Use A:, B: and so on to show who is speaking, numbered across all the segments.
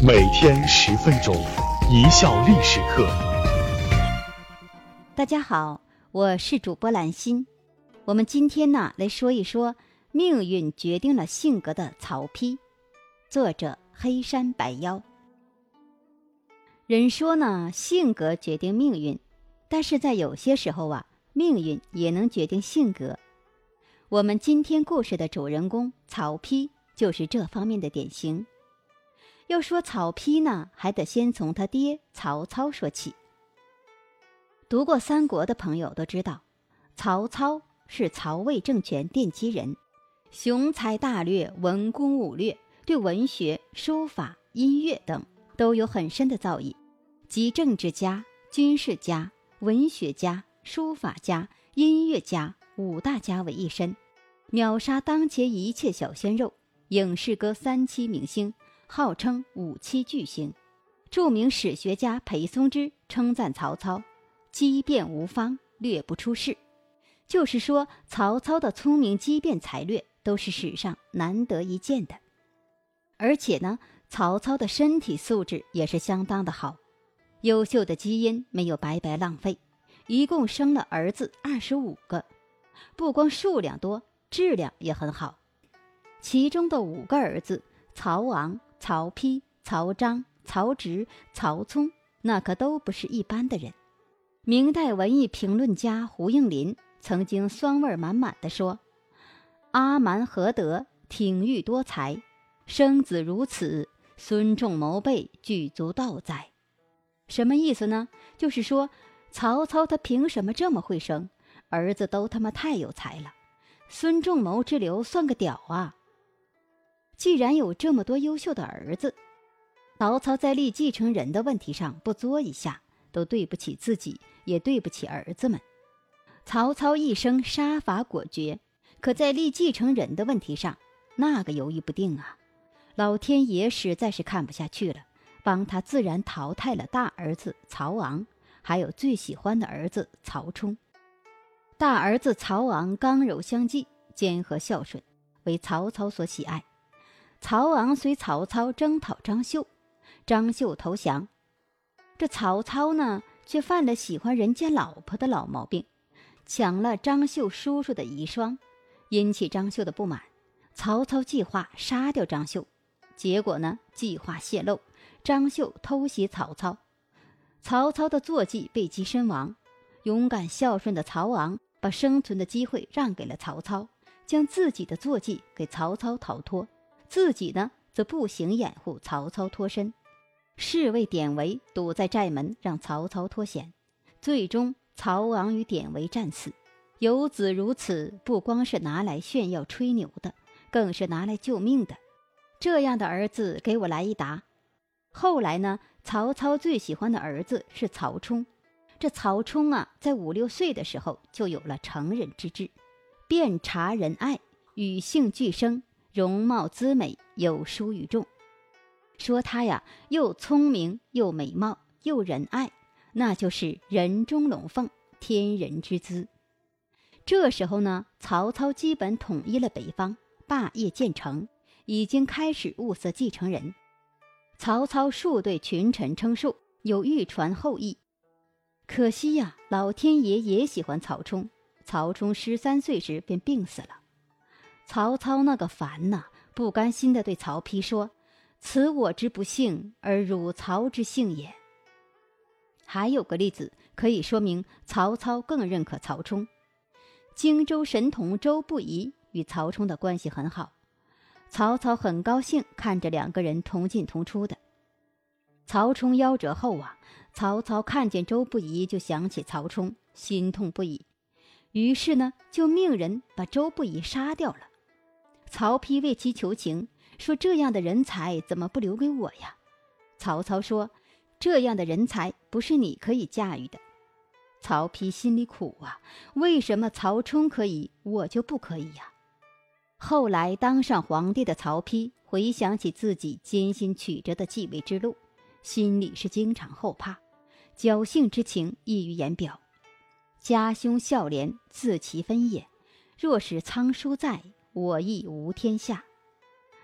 A: 每天十分钟，一笑历史课。
B: 大家好，我是主播兰心。我们今天呢来说一说命运决定了性格的曹丕，作者黑山白妖。人说呢，性格决定命运，但是在有些时候啊，命运也能决定性格。我们今天故事的主人公曹丕就是这方面的典型。要说曹丕呢，还得先从他爹曹操说起。读过三国的朋友都知道，曹操是曹魏政权奠基人，雄才大略，文攻武略，对文学、书法、音乐等都有很深的造诣，集政治家、军事家、文学家、书法家、音乐家。五大家为一身，秒杀当前一切小鲜肉，影视歌三栖明星，号称五七巨星。著名史学家裴松之称赞曹操：机变无方，略不出世。就是说，曹操的聪明机变才略都是史上难得一见的。而且呢，曹操的身体素质也是相当的好，优秀的基因没有白白浪费，一共生了儿子二十五个。不光数量多，质量也很好。其中的五个儿子曹昂、曹丕、曹彰、曹植、曹冲，那可都不是一般的人。明代文艺评论家胡应麟曾经酸味满满的说：“阿蛮何德，挺育多才，生子如此，孙仲谋辈具足道哉。”什么意思呢？就是说曹操他凭什么这么会生？儿子都他妈太有才了，孙仲谋之流算个屌啊！既然有这么多优秀的儿子，曹操在立继承人的问题上不作一下，都对不起自己，也对不起儿子们。曹操一生杀伐果决，可在立继承人的问题上，那个犹豫不定啊！老天爷实在是看不下去了，帮他自然淘汰了大儿子曹昂，还有最喜欢的儿子曹冲。大儿子曹昂刚柔相济，谦和孝顺，为曹操所喜爱。曹昂随曹操征讨张绣，张绣投降。这曹操呢，却犯了喜欢人家老婆的老毛病，抢了张绣叔叔的遗孀，引起张绣的不满。曹操计划杀掉张绣，结果呢，计划泄露，张绣偷袭曹操，曹操的坐骑被击身亡。勇敢孝顺的曹昂。把生存的机会让给了曹操，将自己的坐骑给曹操逃脱，自己呢则步行掩护曹操脱身。侍卫典韦堵在寨门，让曹操脱险。最终，曹昂与典韦战死。有子如此，不光是拿来炫耀吹牛的，更是拿来救命的。这样的儿子，给我来一打。后来呢，曹操最喜欢的儿子是曹冲。这曹冲啊，在五六岁的时候就有了成人之志，遍察人爱，与性俱生，容貌姿美，有书于众。说他呀，又聪明又美貌又仁爱，那就是人中龙凤，天人之姿。这时候呢，曹操基本统一了北方，霸业建成，已经开始物色继承人。曹操数对群臣称述，有欲传后裔。可惜呀，老天爷也喜欢曹冲。曹冲十三岁时便病死了。曹操那个烦呐，不甘心地对曹丕说：“此我之不幸，而汝曹之幸也。”还有个例子可以说明曹操更认可曹冲。荆州神童周不疑与曹冲的关系很好，曹操很高兴看着两个人同进同出的。曹冲夭折后啊。曹操看见周不疑，就想起曹冲，心痛不已。于是呢，就命人把周不疑杀掉了。曹丕为其求情，说：“这样的人才怎么不留给我呀？”曹操说：“这样的人才不是你可以驾驭的。”曹丕心里苦啊，为什么曹冲可以，我就不可以呀？后来当上皇帝的曹丕回想起自己艰辛曲折的继位之路，心里是经常后怕。侥幸之情溢于言表，家兄孝廉自其分也。若使仓叔在，我亦无天下。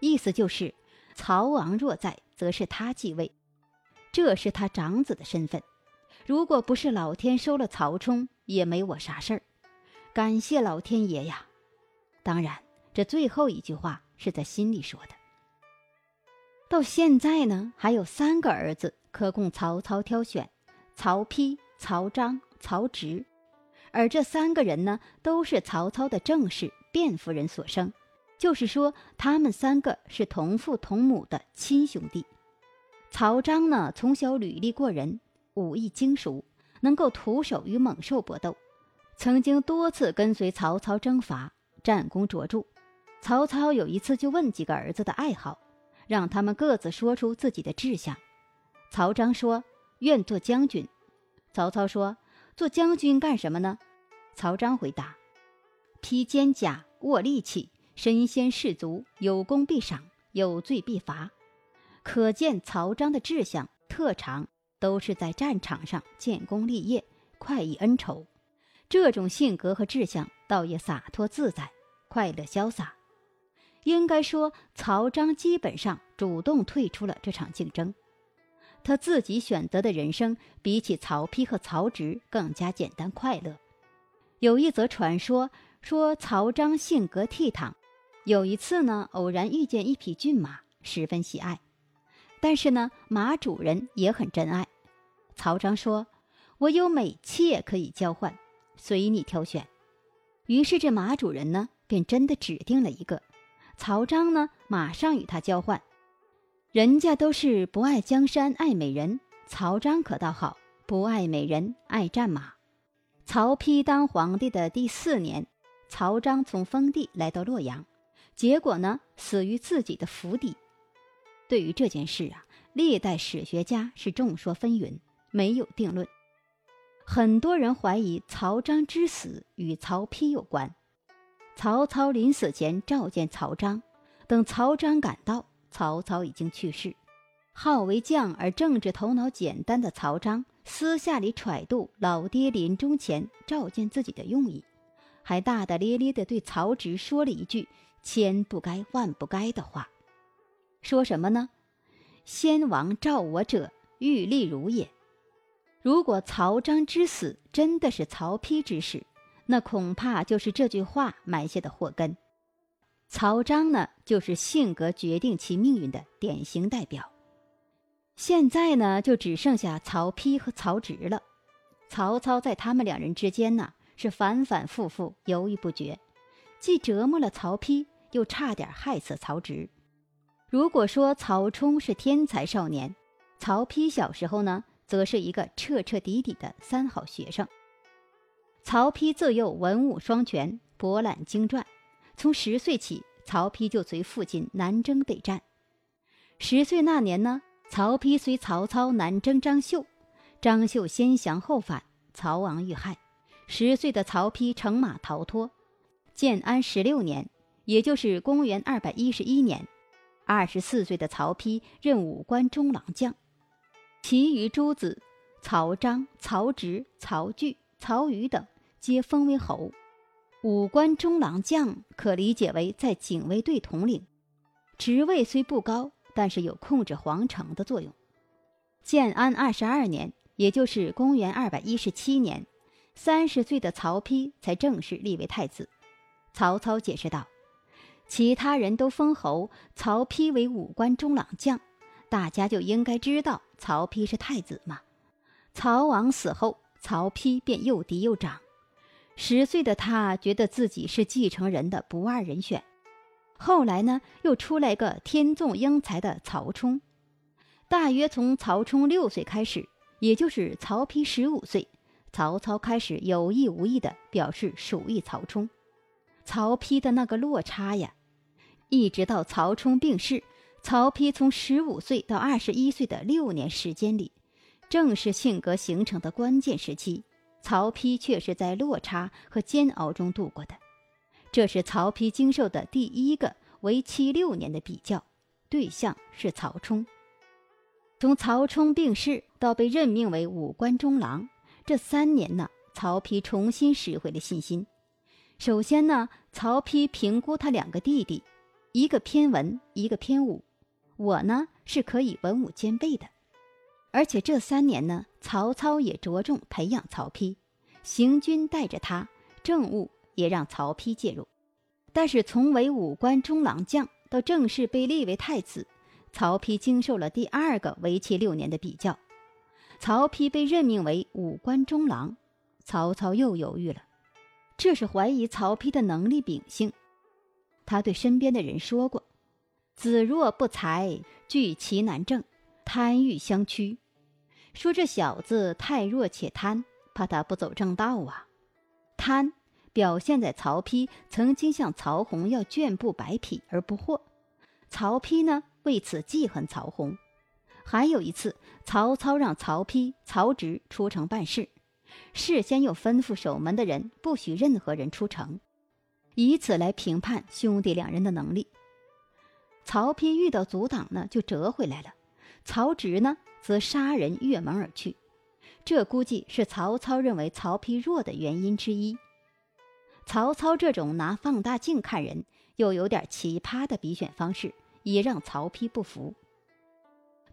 B: 意思就是，曹昂若在，则是他继位，这是他长子的身份。如果不是老天收了曹冲，也没我啥事儿。感谢老天爷呀！当然，这最后一句话是在心里说的。到现在呢，还有三个儿子可供曹操挑选：曹丕、曹彰、曹植。而这三个人呢，都是曹操的正室卞夫人所生，就是说，他们三个是同父同母的亲兄弟。曹彰呢，从小履历过人，武艺精熟，能够徒手与猛兽搏斗，曾经多次跟随曹操征伐，战功卓著。曹操有一次就问几个儿子的爱好，让他们各自说出自己的志向。曹彰说：“愿做将军。”曹操说：“做将军干什么呢？”曹彰回答：“披坚甲，握利器，身先士卒，有功必赏，有罪必罚。”可见曹彰的志向、特长都是在战场上建功立业、快意恩仇。这种性格和志向，倒也洒脱自在、快乐潇洒。应该说，曹彰基本上主动退出了这场竞争。他自己选择的人生，比起曹丕和曹植更加简单快乐。有一则传说说，曹彰性格倜傥，有一次呢，偶然遇见一匹骏马，十分喜爱。但是呢，马主人也很珍爱。曹彰说：“我有美妾可以交换，随你挑选。”于是这马主人呢，便真的指定了一个。曹彰呢，马上与他交换。人家都是不爱江山爱美人，曹彰可倒好，不爱美人爱战马。曹丕当皇帝的第四年，曹彰从封地来到洛阳，结果呢，死于自己的府邸。对于这件事啊，历代史学家是众说纷纭，没有定论。很多人怀疑曹彰之死与曹丕有关。曹操临死前召见曹彰，等曹彰赶到，曹操已经去世。好为将而政治头脑简单的曹彰。私下里揣度老爹临终前召见自己的用意，还大大咧咧地对曹植说了一句“千不该万不该”的话。说什么呢？“先王召我者，欲立如也。”如果曹彰之死真的是曹丕之事，那恐怕就是这句话埋下的祸根。曹彰呢，就是性格决定其命运的典型代表。现在呢，就只剩下曹丕和曹植了。曹操在他们两人之间呢，是反反复复，犹豫不决，既折磨了曹丕，又差点害死曹植。如果说曹冲是天才少年，曹丕小时候呢，则是一个彻彻底底的三好学生。曹丕自幼文武双全，博览经传，从十岁起，曹丕就随父亲南征北战。十岁那年呢。曹丕随曹操南征张绣，张绣先降后反，曹昂遇害。十岁的曹丕乘马逃脱。建安十六年，也就是公元二百一十一年，二十四岁的曹丕任武关中郎将。其余诸子曹彰、曹植、曹据、曹瑜等，皆封为侯。武关中郎将可理解为在警卫队统领，职位虽不高。但是有控制皇城的作用。建安二十二年，也就是公元二百一十七年，三十岁的曹丕才正式立为太子。曹操解释道：“其他人都封侯，曹丕为武关中郎将，大家就应该知道曹丕是太子嘛。”曹王死后，曹丕便又嫡又长。十岁的他觉得自己是继承人的不二人选。后来呢，又出来个天纵英才的曹冲。大约从曹冲六岁开始，也就是曹丕十五岁，曹操开始有意无意地表示鼠意曹冲。曹丕的那个落差呀，一直到曹冲病逝，曹丕从十五岁到二十一岁的六年时间里，正是性格形成的关键时期。曹丕却是在落差和煎熬中度过的。这是曹丕经受的第一个为期六年的比较，对象是曹冲。从曹冲病逝到被任命为武关中郎，这三年呢，曹丕重新拾回了信心。首先呢，曹丕评估他两个弟弟，一个偏文，一个偏武。我呢是可以文武兼备的。而且这三年呢，曹操也着重培养曹丕，行军带着他，政务也让曹丕介入。但是从为武官中郎将到正式被立为太子，曹丕经受了第二个为期六年的比较。曹丕被任命为武官中郎，曹操又犹豫了，这是怀疑曹丕的能力秉性。他对身边的人说过：“子若不才，惧其难正，贪欲相趋。”说这小子太弱且贪，怕他不走正道啊。贪表现在曹丕曾经向曹洪要绢布百匹而不获，曹丕呢为此记恨曹洪。还有一次，曹操让曹丕、曹植出城办事，事先又吩咐守门的人不许任何人出城，以此来评判兄弟两人的能力。曹丕遇到阻挡呢，就折回来了。曹植呢？则杀人越门而去，这估计是曹操认为曹丕弱的原因之一。曹操这种拿放大镜看人，又有点奇葩的比选方式，也让曹丕不服。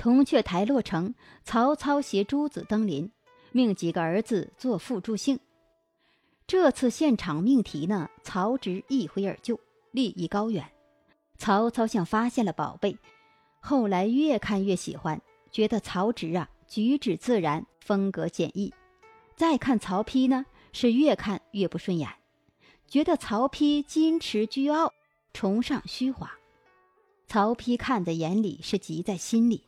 B: 铜雀台落成，曹操携诸子登临，命几个儿子做副助兴。这次现场命题呢，曹植一挥而就，立意高远。曹操像发现了宝贝，后来越看越喜欢。觉得曹植啊举止自然，风格简易。再看曹丕呢，是越看越不顺眼，觉得曹丕矜持倨傲，崇尚虚华。曹丕看在眼里，是急在心里。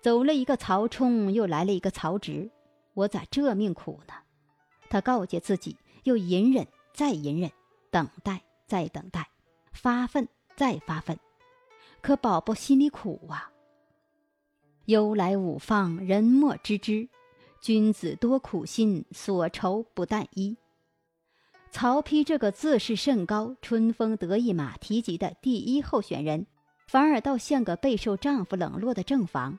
B: 走了一个曹冲，又来了一个曹植，我咋这命苦呢？他告诫自己，又隐忍，再隐忍，等待，再等待，发愤，再发愤。可宝宝心里苦啊。忧来五放，人莫知之。君子多苦心，所愁不但一。曹丕这个自视甚高、春风得意马蹄疾的第一候选人，反而倒像个备受丈夫冷落的正房。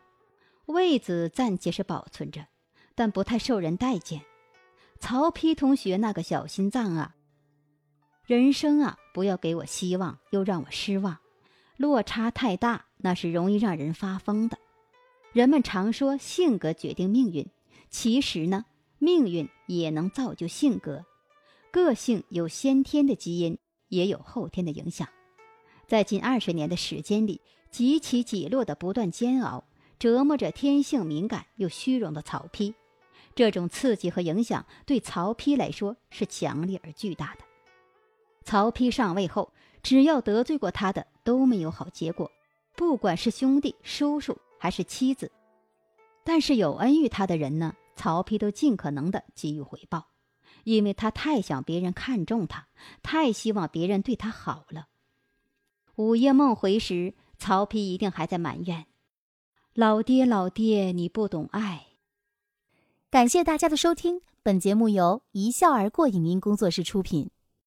B: 位子暂且是保存着，但不太受人待见。曹丕同学那个小心脏啊！人生啊，不要给我希望，又让我失望，落差太大，那是容易让人发疯的。人们常说性格决定命运，其实呢，命运也能造就性格。个性有先天的基因，也有后天的影响。在近二十年的时间里，几起几落的不断煎熬，折磨着天性敏感又虚荣的曹丕。这种刺激和影响对曹丕来说是强烈而巨大的。曹丕上位后，只要得罪过他的都没有好结果，不管是兄弟、叔叔。还是妻子，但是有恩于他的人呢，曹丕都尽可能的给予回报，因为他太想别人看重他，太希望别人对他好了。午夜梦回时，曹丕一定还在埋怨：“老爹，老爹，你不懂爱。”
C: 感谢大家的收听，本节目由一笑而过影音工作室出品。